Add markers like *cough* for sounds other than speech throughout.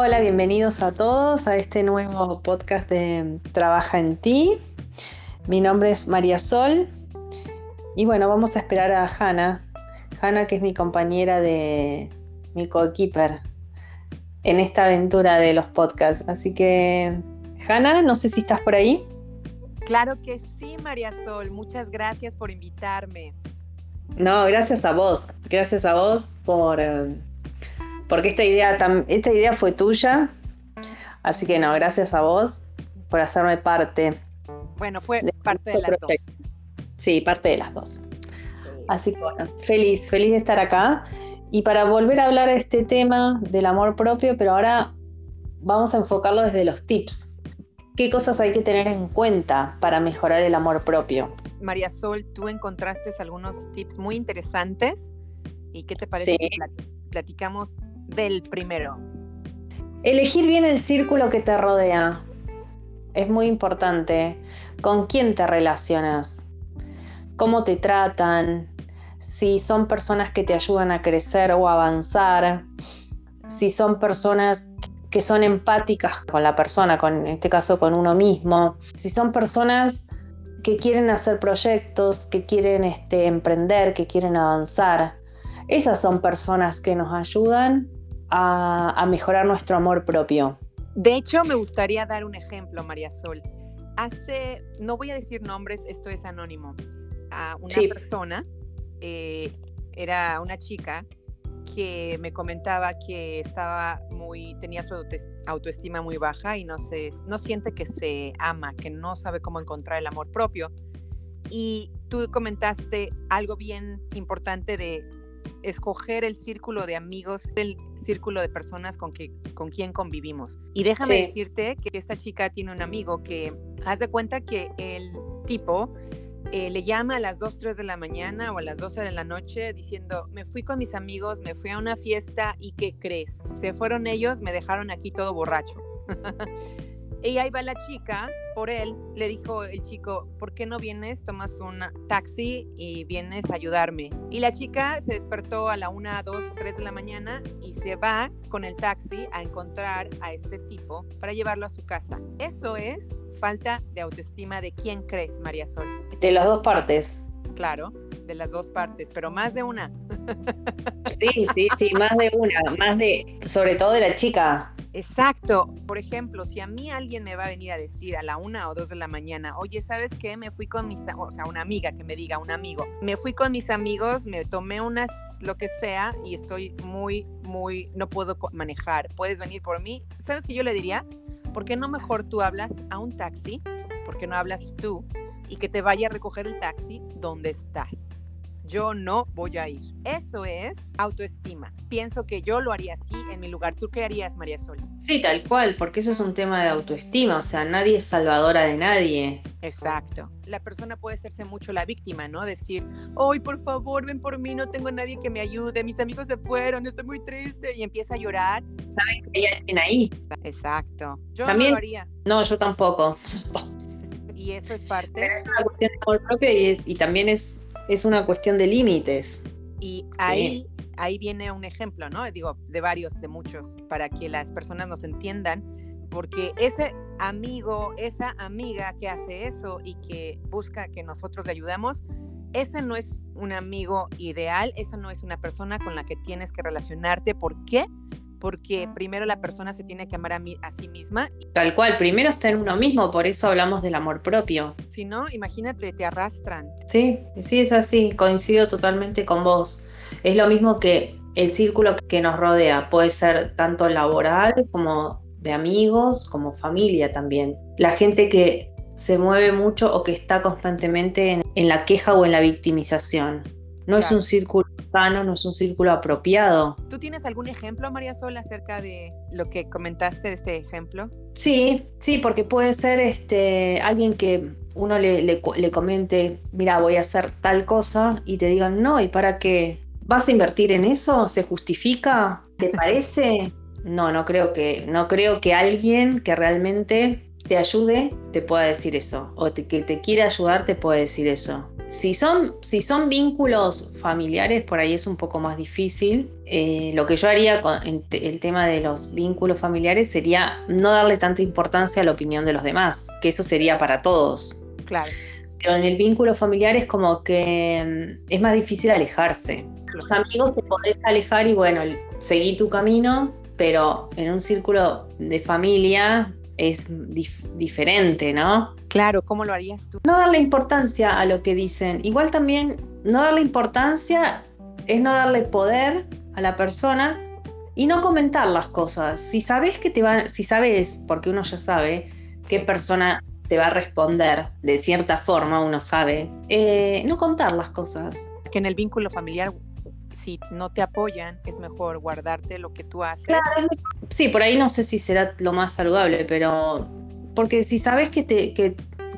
Hola, bienvenidos a todos a este nuevo podcast de Trabaja en ti. Mi nombre es María Sol y bueno, vamos a esperar a Hanna. Hanna que es mi compañera de mi coequiper en esta aventura de los podcasts. Así que, Hanna, no sé si estás por ahí. Claro que sí, María Sol. Muchas gracias por invitarme. No, gracias a vos. Gracias a vos por... Eh, porque esta idea, esta idea fue tuya. Así que no, gracias a vos por hacerme parte. Bueno, fue parte de las dos. Sí, parte de las dos. Así que bueno, feliz, feliz de estar acá. Y para volver a hablar de este tema del amor propio, pero ahora vamos a enfocarlo desde los tips. ¿Qué cosas hay que tener en cuenta para mejorar el amor propio? María Sol, tú encontraste algunos tips muy interesantes. ¿Y qué te parece si platicamos del primero? Elegir bien el círculo que te rodea. Es muy importante. ¿Con quién te relacionas? ¿Cómo te tratan? Si son personas que te ayudan a crecer o avanzar. Si son personas que son empáticas con la persona, con, en este caso con uno mismo. Si son personas que quieren hacer proyectos, que quieren este, emprender, que quieren avanzar. Esas son personas que nos ayudan a, mejorar nuestro amor propio. De hecho, me gustaría dar un ejemplo, María Sol. Hace, no voy a decir nombres, esto es anónimo, a una persona, eh, era una chica que me comentaba que estaba muy, tenía su autoestima muy baja y no, se, no siente que se ama, que no sabe cómo encontrar el amor propio. Y tú comentaste algo bien importante de escoger el círculo de amigos, el círculo de personas con, que, con quien convivimos. Y déjame decirte que esta chica tiene un amigo que, haz de cuenta que el tipo eh, le llama a las 2, 3 de la mañana o a las 12 de la noche diciendo, me fui con mis amigos, me fui a una fiesta y ¿qué crees? Se fueron ellos, me dejaron aquí todo borracho. *laughs* y ahí va la chica, por él, le dijo el chico, ¿por qué no vienes, tomas un taxi y vienes a ayudarme? Y la chica se despertó a la 1, 2, 3 de la mañana y se va con el taxi a encontrar a este tipo para llevarlo a su casa. Eso es falta de autoestima de quién crees, María Sol. De las dos partes. Claro, de las dos partes, pero más de una. Sí, sí, sí, más de una, más de, sobre todo de la chica. Exacto. Por ejemplo, si a mí alguien me va a venir a decir a la una o dos de la mañana, oye, ¿sabes qué? Me fui con mis, o sea, una amiga que me diga, un amigo, me fui con mis amigos, me tomé unas, lo que sea, y estoy muy, muy, no puedo manejar. ¿Puedes venir por mí? ¿Sabes qué yo le diría? ¿por qué no mejor tú hablas a un taxi? ¿Por qué no hablas tú? Y que te vaya a recoger el taxi donde estás. Yo no voy a ir. Eso es autoestima. Pienso que yo lo haría así en mi lugar. ¿Tú qué harías, María Sol? Sí, tal cual, porque eso es un tema de autoestima. O sea, nadie es salvadora de nadie. Exacto. La persona puede hacerse mucho la víctima, ¿no? Decir, ¡ay, por favor, ven por mí! No tengo a nadie que me ayude. Mis amigos se fueron, estoy muy triste. Y empieza a llorar. Saben que hay alguien ahí. Exacto. Yo no lo haría. No, yo tampoco. Y eso es parte. Pero es una cuestión de amor propio y, y también es es una cuestión de límites. Y ahí, ahí viene un ejemplo, ¿no? Digo, de varios, de muchos, para que las personas nos entiendan, porque ese amigo, esa amiga que hace eso y que busca que nosotros le ayudamos, ese no es un amigo ideal, esa no es una persona con la que tienes que relacionarte. ¿Por qué? Porque primero la persona se tiene que amar a, a, sí misma. Tal cual, primero está en uno mismo, por eso hablamos del amor propio. Si no, imagínate, te arrastran. Sí, sí, es así, coincido totalmente con vos. Es lo mismo que el círculo que nos rodea, puede ser tanto laboral como de amigos, como familia también. La gente que se mueve mucho o que está constantemente en, la queja o en la victimización. No es un círculo sano, no es un círculo apropiado. ¿Tú tienes algún ejemplo, María Sol, acerca de lo que comentaste de este ejemplo? Sí, sí, porque puede ser este, alguien que uno le, le, comente, mira, voy a hacer tal cosa y te digan, no, ¿y para qué? ¿Vas a invertir en eso? ¿Se justifica? ¿Te *laughs* parece? No, no creo que, no creo que alguien que realmente te ayude te pueda decir eso, o que te quiera ayudar te pueda decir eso. Si son, si son vínculos familiares, por ahí es un poco más difícil. Eh, lo que yo haría con el tema de los vínculos familiares sería no darle tanta importancia a la opinión de los demás, que eso sería para todos. Claro. Pero en el vínculo familiar es como que mm, es más difícil alejarse. Los amigos te podés alejar y bueno, seguí tu camino, pero en un círculo de familia es diferente, ¿no? Claro, ¿cómo lo harías tú? No darle importancia a lo que dicen. Igual también no darle importancia es no darle poder a la persona y no comentar las cosas. Si sabes que te van, si sabes, porque uno ya sabe qué persona te va a responder de cierta forma, uno sabe, eh, no contar las cosas. Que en el vínculo familiar si no te apoyan, es mejor guardarte lo que tú haces. sí, por ahí no sé si será lo más saludable, pero porque si sabes que, te, que,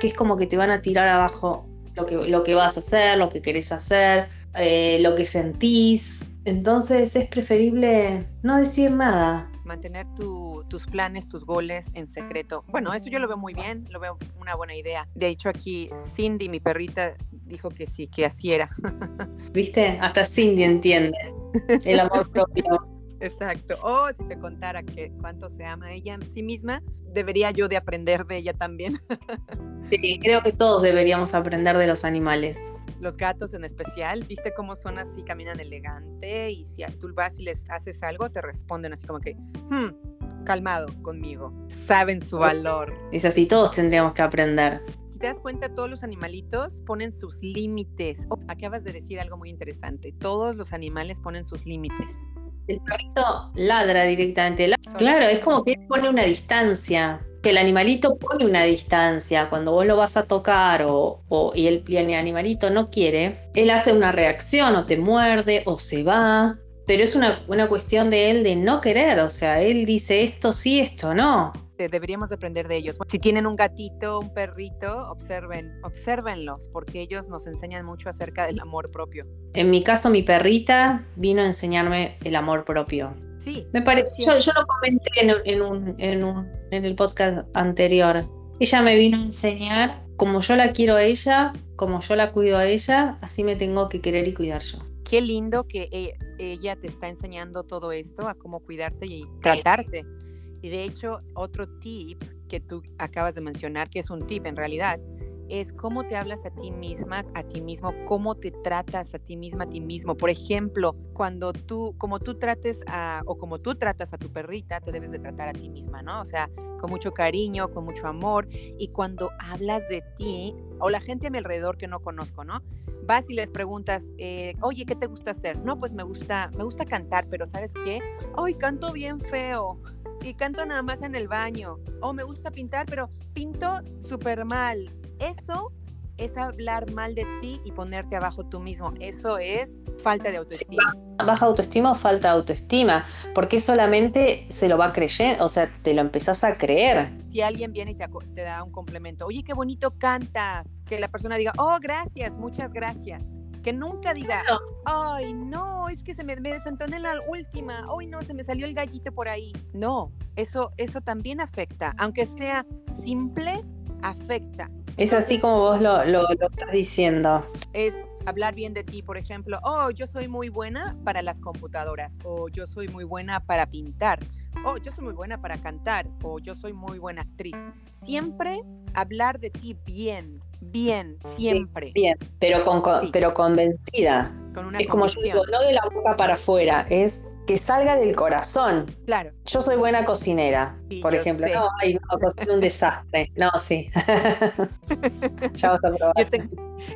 es como que te van a tirar abajo lo que, lo que vas a hacer, lo que querés hacer, eh, lo que sentís, entonces es preferible no decir nada. Mantener tus planes, tus goles en secreto. Bueno, eso yo lo veo muy bien, lo veo una buena idea. De hecho, aquí Cindy, mi perrita, dijo que sí, que así era. ¿Viste? Hasta Cindy entiende el amor propio. *laughs* Exacto. O si te contara que cuánto se ama ella en sí misma, debería yo de aprender de ella también. *laughs* sí, creo que todos deberíamos aprender de los animales. Los gatos en especial, viste cómo son así, caminan elegante y si tú vas y les haces algo, te responden así como que, hmm, calmado conmigo. Saben su valor. Es así, todos tendríamos que aprender te das cuenta, todos los animalitos ponen sus límites. Oh, acabas de decir algo muy interesante. Todos los animales ponen sus límites. El perrito ladra directamente. Claro, es como que él pone una distancia. Que el animalito pone una distancia. Cuando vos lo vas a tocar o, y el, el animalito no quiere, él hace una reacción o te muerde o se va. Pero es una, una cuestión de él de no querer. O sea, él dice esto sí, esto no deberíamos aprender de ellos. Si tienen un gatito, un perrito, observen, observenlos, porque ellos nos enseñan mucho acerca del amor propio. En mi caso, mi perrita vino a enseñarme el amor propio. Sí. Me parece, yo, lo comenté en, un, en, un, en el podcast anterior. Ella me vino a enseñar como yo la quiero a ella, como yo la cuido a ella, así me tengo que querer y cuidar yo. Qué lindo que e, ella te está enseñando todo esto, a cómo cuidarte y tratarte. Y de hecho, otro tip que tú acabas de mencionar, que es un tip en realidad, es cómo te hablas a ti misma, a ti mismo, cómo te tratas a ti misma, a ti mismo. Por ejemplo, cuando tú, como tú trates a, o como tú tratas a tu perrita, te debes de tratar a ti misma, ¿no? O sea, con mucho cariño, con mucho amor. Y cuando hablas de ti, o la gente a mi alrededor que no conozco, ¿no? Vas y les preguntas, eh, oye, ¿qué te gusta hacer? No, pues me gusta, me gusta cantar, pero ¿sabes qué? Ay, canto bien feo y canto nada más en el baño. O me gusta pintar, pero pinto súper mal. Eso es hablar mal de ti y ponerte abajo tú mismo. Eso es falta de autoestima. baja autoestima o falta de autoestima, porque solamente se lo va creyendo, o sea, te lo empezás a creer. Si alguien viene y te, te da un complemento, oye, qué bonito cantas, que la persona diga, oh, gracias, muchas gracias que nunca diga, ay, no, es que se me, me desentoné en la última, ay, no, se me salió el gallito por ahí. No, eso, eso también afecta, aunque sea simple, afecta. Es así como vos lo, lo, lo estás diciendo. Es hablar bien de ti, por ejemplo, oh, yo soy muy buena para las computadoras, o yo soy muy buena para pintar, o yo soy muy buena para cantar, o yo soy muy buena actriz. Siempre hablar de ti bien, bien, siempre. bien, pero, con, pero convencida. es como yo digo, no de la boca para afuera, es que salga del corazón. Claro. Yo soy buena cocinera, por ejemplo. No, ay, no, cocino un desastre. No, sí. *laughs* ya vas a probar.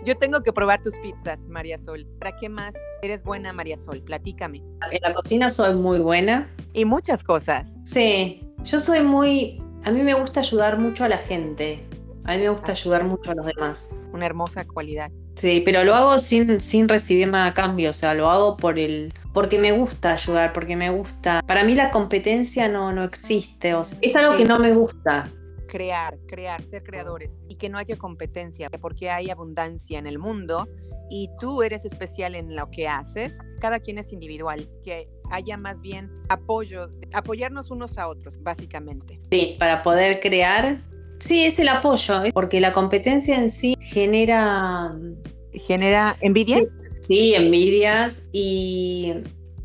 Yo, tengo que probar tus pizzas, María Sol. ¿Para qué más eres buena, María Sol? Platícame. En la cocina soy muy buena. Y muchas cosas. Sí, yo soy muy... A mí me gusta ayudar mucho a la gente. A mí me gusta ayudar mucho a los demás. Una hermosa cualidad. Sí, pero lo hago sin, sin recibir nada a cambio, o sea, lo hago por el, porque me gusta ayudar, porque me gusta. Para mí la competencia no, no existe, o sea, es algo que no me gusta. Crear, crear, ser creadores y que no haya competencia, porque hay abundancia en el mundo y tú eres especial en lo que haces, cada quien es individual, que haya más bien apoyo, apoyarnos unos a otros, básicamente. Sí, para poder crear Sí, es el apoyo, porque la competencia en sí genera ¿Genera envidias? Sí, envidias y,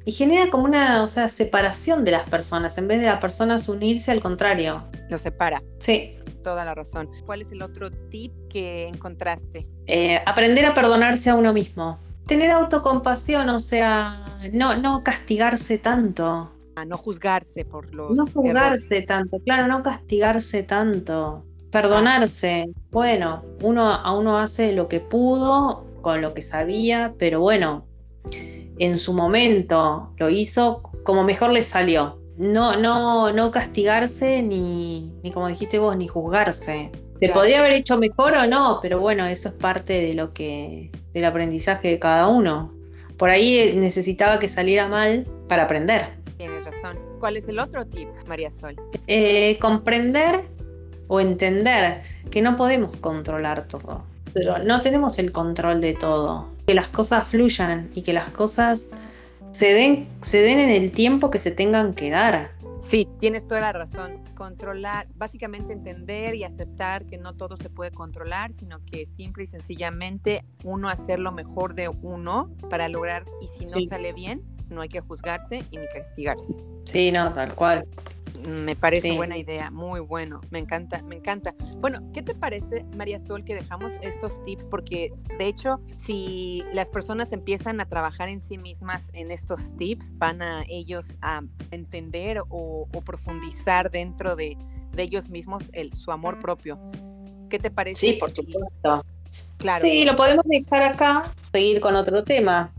y, genera como una o sea, separación de las personas. En vez de las personas unirse, al contrario. Lo separa. Sí. Toda la razón. ¿Cuál es el otro tip que encontraste? Eh, aprender a perdonarse a uno mismo. Tener autocompasión, o sea, no, no castigarse tanto. A no juzgarse por los. No juzgarse tanto, claro, no castigarse tanto. Perdonarse. Bueno, uno a uno hace lo que pudo con lo que sabía, pero bueno, en su momento lo hizo como mejor le salió. No, no, no castigarse ni, ni como dijiste vos, ni juzgarse. Se podría haber hecho mejor o no, pero bueno, eso es parte de lo que, del aprendizaje de cada uno. Por ahí necesitaba que saliera mal para aprender. Tienes razón. ¿Cuál es el otro tip, María Sol? Eh, comprender o entender que no podemos controlar todo. Pero no tenemos el control de todo. Que las cosas fluyan y que las cosas se den, se den en el tiempo que se tengan que dar. Sí, tienes toda la razón. Controlar, básicamente entender y aceptar que no todo se puede controlar, sino que simple y sencillamente uno hacer lo mejor de uno para lograr, y si no sale bien, no hay que juzgarse y ni castigarse. Sí, no, tal cual. Me parece buena idea, muy bueno, me encanta, me encanta. Bueno, ¿qué te parece, María Sol, que dejamos estos tips? Porque de hecho, si las personas empiezan a trabajar en sí mismas en estos tips, van a ellos a entender o, profundizar dentro de, ellos mismos el, su amor propio. ¿Qué te parece? Sí, por supuesto. Claro. Sí, lo podemos dejar acá, seguir con otro tema.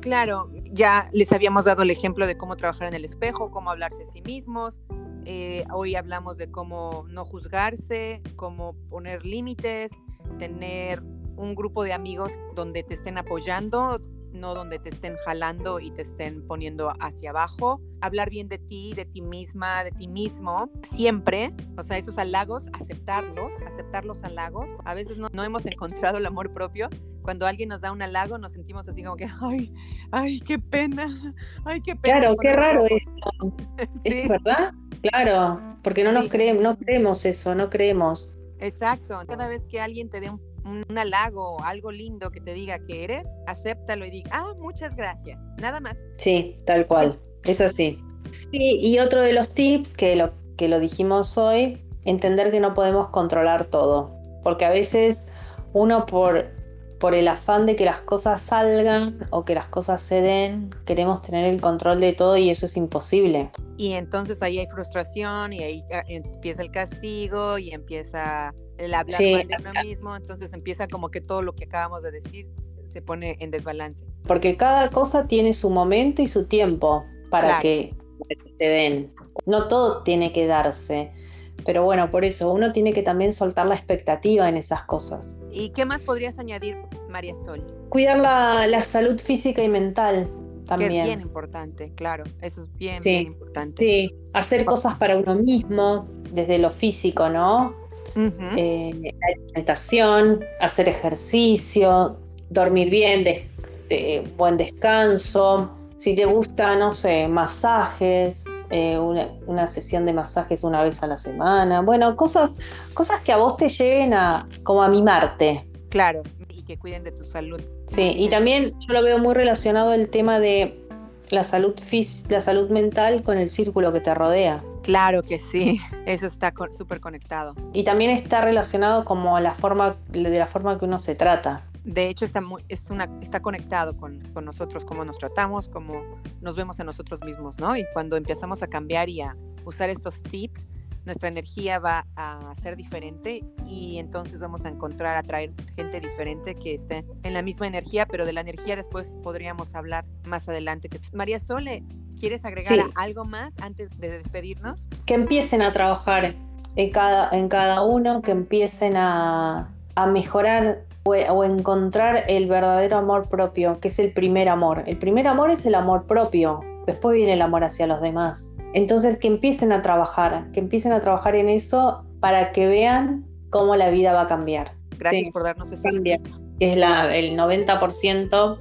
Claro, ya les habíamos dado el ejemplo de cómo trabajar en el espejo, cómo hablarse a sí mismos. Eh, hoy hablamos de cómo no juzgarse, cómo poner límites, tener un grupo de amigos donde te estén apoyando, no donde te estén jalando y te estén poniendo hacia abajo. Hablar bien de ti, de ti misma, de ti mismo, siempre. O sea, esos halagos, aceptarlos, aceptar los halagos. A veces no, hemos *laughs* encontrado el amor propio. Cuando alguien nos da un halago, nos sentimos así como que, ay, ay, qué pena, ay, qué pena. Claro, qué raro esto. *laughs* ¿Es verdad? Claro, porque no nos creemos, no creemos eso, no creemos. Exacto. Cada vez que alguien te dé un un halago, algo lindo que te diga que eres, acéptalo y diga, ah, muchas gracias, nada más. Sí, tal cual, es así. Sí, y otro de los tips que lo, que lo dijimos hoy, entender que no podemos controlar todo, porque a veces uno por, por el afán de que las cosas salgan o que las cosas se den, queremos tener el control de todo y eso es imposible. Y entonces ahí hay frustración y ahí ah, empieza el castigo y empieza el hablar de uno mismo, entonces empieza como que todo lo que acabamos de decir se pone en desbalance. Porque cada cosa tiene su momento y su tiempo para que te den. No todo tiene que darse. Pero bueno, por eso uno tiene que también soltar la expectativa en esas cosas. ¿Y qué más podrías añadir, María Sol? Cuidar la, salud física y mental también. Que es bien importante, claro, eso es bien, bien importante. Sí, hacer cosas para uno mismo, desde lo físico, ¿no? Eh, alimentación, hacer ejercicio, dormir bien, buen descanso. Si te gusta, no sé, masajes, eh, una, sesión de masajes una vez a la semana. Bueno, cosas, cosas que a vos te lleven a como a mimarte. Claro, y que cuiden de tu salud. Sí, y también yo lo veo muy relacionado el tema de la salud, la salud mental con el círculo que te rodea. Claro que sí, *laughs* eso está súper conectado. Y también está relacionado como la forma, de la forma que uno se trata. De hecho, está, muy, es una, está conectado con, con nosotros, cómo nos tratamos, cómo nos vemos a nosotros mismos, ¿no? Y cuando empezamos a cambiar y a usar estos tips, nuestra energía va a ser diferente y entonces vamos a encontrar, atraer gente diferente que esté en la misma energía, pero de la energía después podríamos hablar más adelante. María Sole, ¿quieres agregar algo más antes de despedirnos? Que empiecen a trabajar en cada, en cada uno, que empiecen a, a mejorar o encontrar el verdadero amor propio, que es el primer amor. El primer amor es el amor propio, después viene el amor hacia los demás. Entonces que empiecen a trabajar, que empiecen a trabajar en eso para que vean cómo la vida va a cambiar. Gracias por darnos esos tips. Es la, el 90%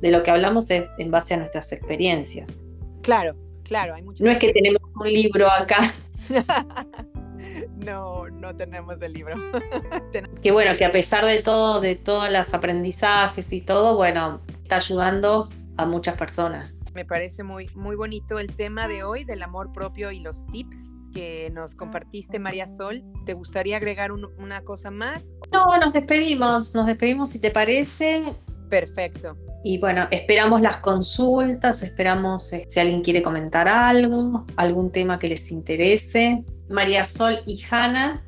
de lo que hablamos es en base a nuestras experiencias. Claro, claro, hay No es que tenemos un libro acá. *laughs* no, no tenemos el libro. *laughs* que bueno, que a pesar de todo, de todos los aprendizajes y todo, bueno, está ayudando a muchas personas. Me parece muy, muy bonito el tema de hoy del amor propio y los tips que nos compartiste, María Sol. ¿Te gustaría agregar una cosa más? No, nos despedimos, nos despedimos si te parece. Perfecto. Y bueno, esperamos las consultas, esperamos eh, si alguien quiere comentar algo, algún tema que les interese. María Sol y Hanna,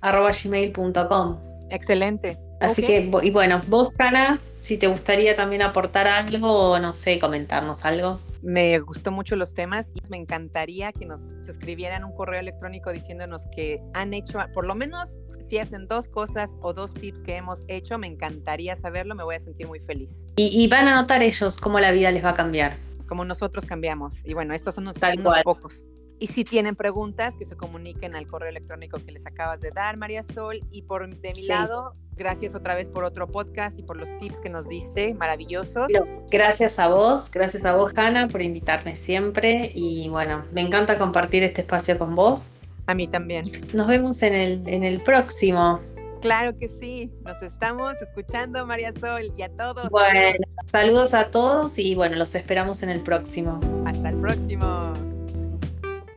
arroba gmail.com. Excelente. Así que, y bueno, vos, Hanna, si te gustaría también aportar algo o no sé, comentarnos algo. Me gustó mucho los temas y me encantaría que nos escribieran un correo electrónico diciéndonos que han hecho, por lo menos si hacen dos cosas o dos tips que hemos hecho, me encantaría saberlo, me voy a sentir muy feliz. Y, van a notar ellos cómo la vida les va a cambiar. Como nosotros cambiamos. Y bueno, estos son unos, pocos. Y si tienen preguntas, que se comuniquen al correo electrónico que les acabas de dar, María Sol. Y por de mi lado, gracias otra vez por otro podcast y por los tips que nos diste, maravillosos. Gracias a vos, gracias a vos, Hanna, por invitarme siempre. Y bueno, me encanta compartir este espacio con vos. A mí también. Nos vemos en el, en el próximo. Claro que sí, nos estamos escuchando María Sol y a todos. Bueno, saludos a todos y bueno, los esperamos en el próximo. Hasta el próximo.